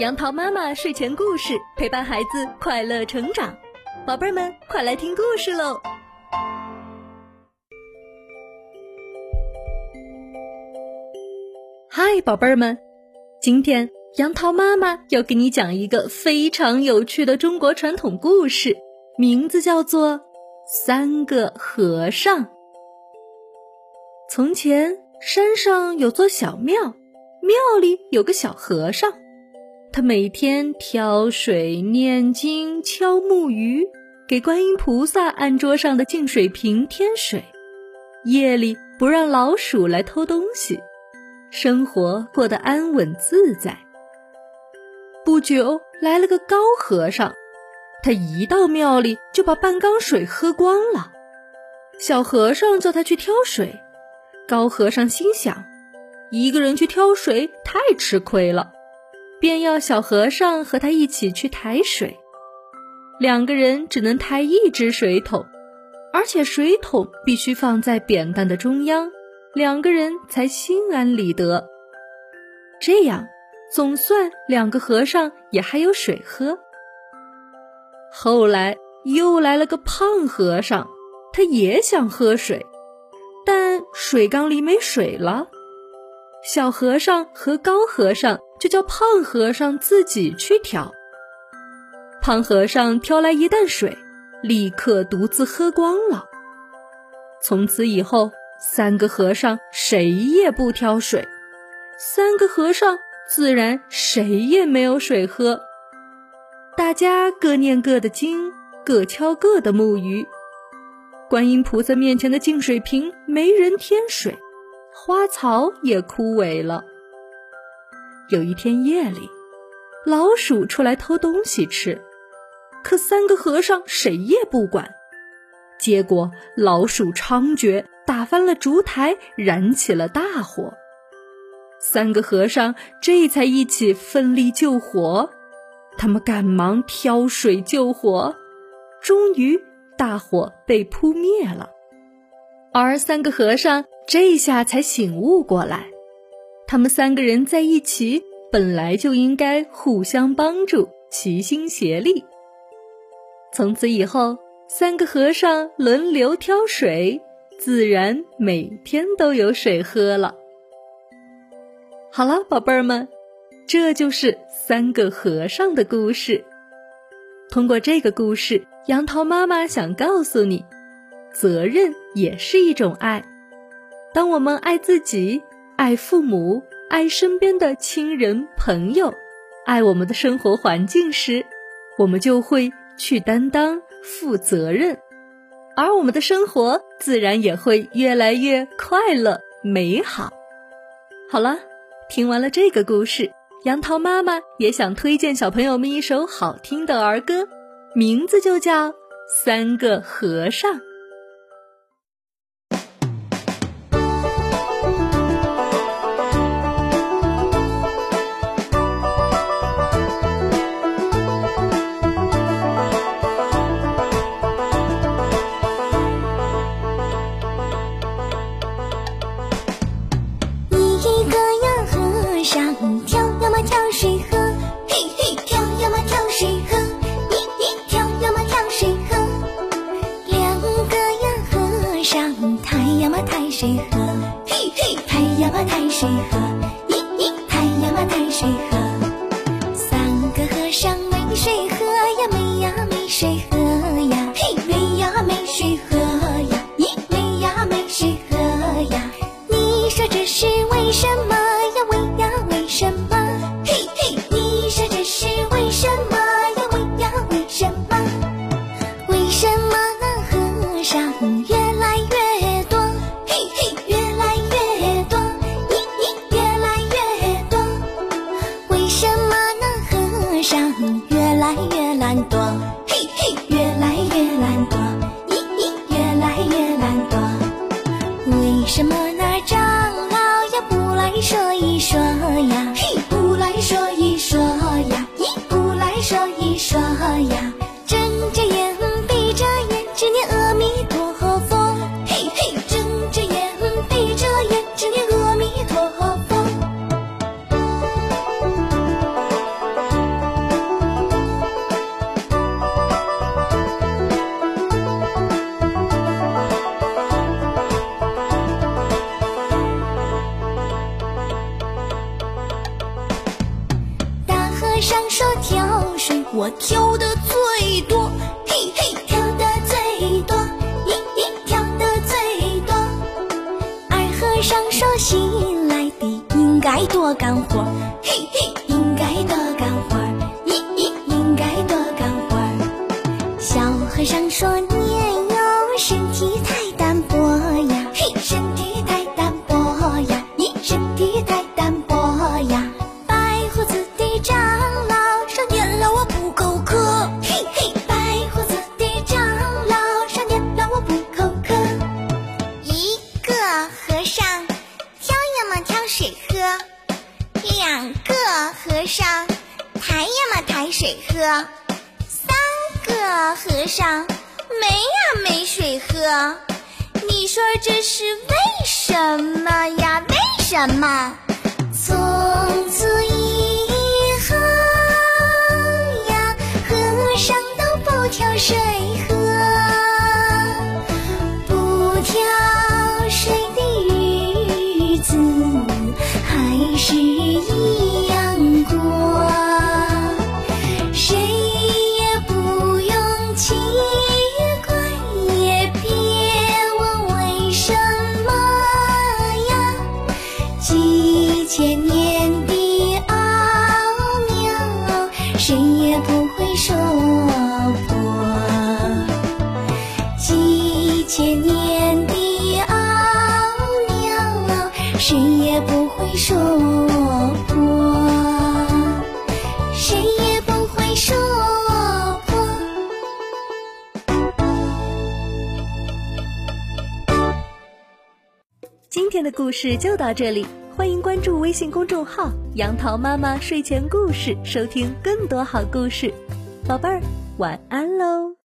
杨桃妈妈睡前故事陪伴孩子快乐成长，宝贝儿们快来听故事喽！嗨，宝贝儿们，今天杨桃妈妈要给你讲一个非常有趣的中国传统故事，名字叫做《三个和尚》。从前山上有座小庙，庙里有个小和尚。他每天挑水、念经、敲木鱼，给观音菩萨案桌上的净水瓶添水。夜里不让老鼠来偷东西，生活过得安稳自在。不久来了个高和尚，他一到庙里就把半缸水喝光了。小和尚叫他去挑水，高和尚心想，一个人去挑水太吃亏了。便要小和尚和他一起去抬水，两个人只能抬一只水桶，而且水桶必须放在扁担的中央，两个人才心安理得。这样，总算两个和尚也还有水喝。后来又来了个胖和尚，他也想喝水，但水缸里没水了。小和尚和高和尚。就叫胖和尚自己去挑。胖和尚挑来一担水，立刻独自喝光了。从此以后，三个和尚谁也不挑水，三个和尚自然谁也没有水喝。大家各念各的经，各敲各的木鱼。观音菩萨面前的净水瓶没人添水，花草也枯萎了。有一天夜里，老鼠出来偷东西吃，可三个和尚谁也不管，结果老鼠猖獗，打翻了烛台，燃起了大火。三个和尚这才一起奋力救火，他们赶忙挑水救火，终于大火被扑灭了。而三个和尚这下才醒悟过来。他们三个人在一起，本来就应该互相帮助，齐心协力。从此以后，三个和尚轮流挑水，自然每天都有水喝了。好了，宝贝儿们，这就是三个和尚的故事。通过这个故事，杨桃妈妈想告诉你，责任也是一种爱。当我们爱自己。爱父母，爱身边的亲人朋友，爱我们的生活环境时，我们就会去担当、负责任，而我们的生活自然也会越来越快乐美好。好了，听完了这个故事，杨桃妈妈也想推荐小朋友们一首好听的儿歌，名字就叫《三个和尚》。水喝，嘿嘿跳呀嘛跳水喝，咿咿跳呀嘛跳水喝，两个呀和尚抬呀嘛抬水喝，嘿嘿抬呀嘛抬水喝，咿咿抬呀嘛抬水喝。尚说跳水，我挑的最多，嘿嘿，挑的最多，咦咦，挑的最多。二和尚说新来的应该多干活，嘿嘿，喝，两个和尚抬呀嘛抬水喝，三个和尚没呀没水喝。你说这是为什么呀？为什么？年的奥妙，谁也不会说破，谁也不会说破。今天的故事就到这里，欢迎关注微信公众号“杨桃妈妈睡前故事”，收听更多好故事。宝贝儿，晚安喽！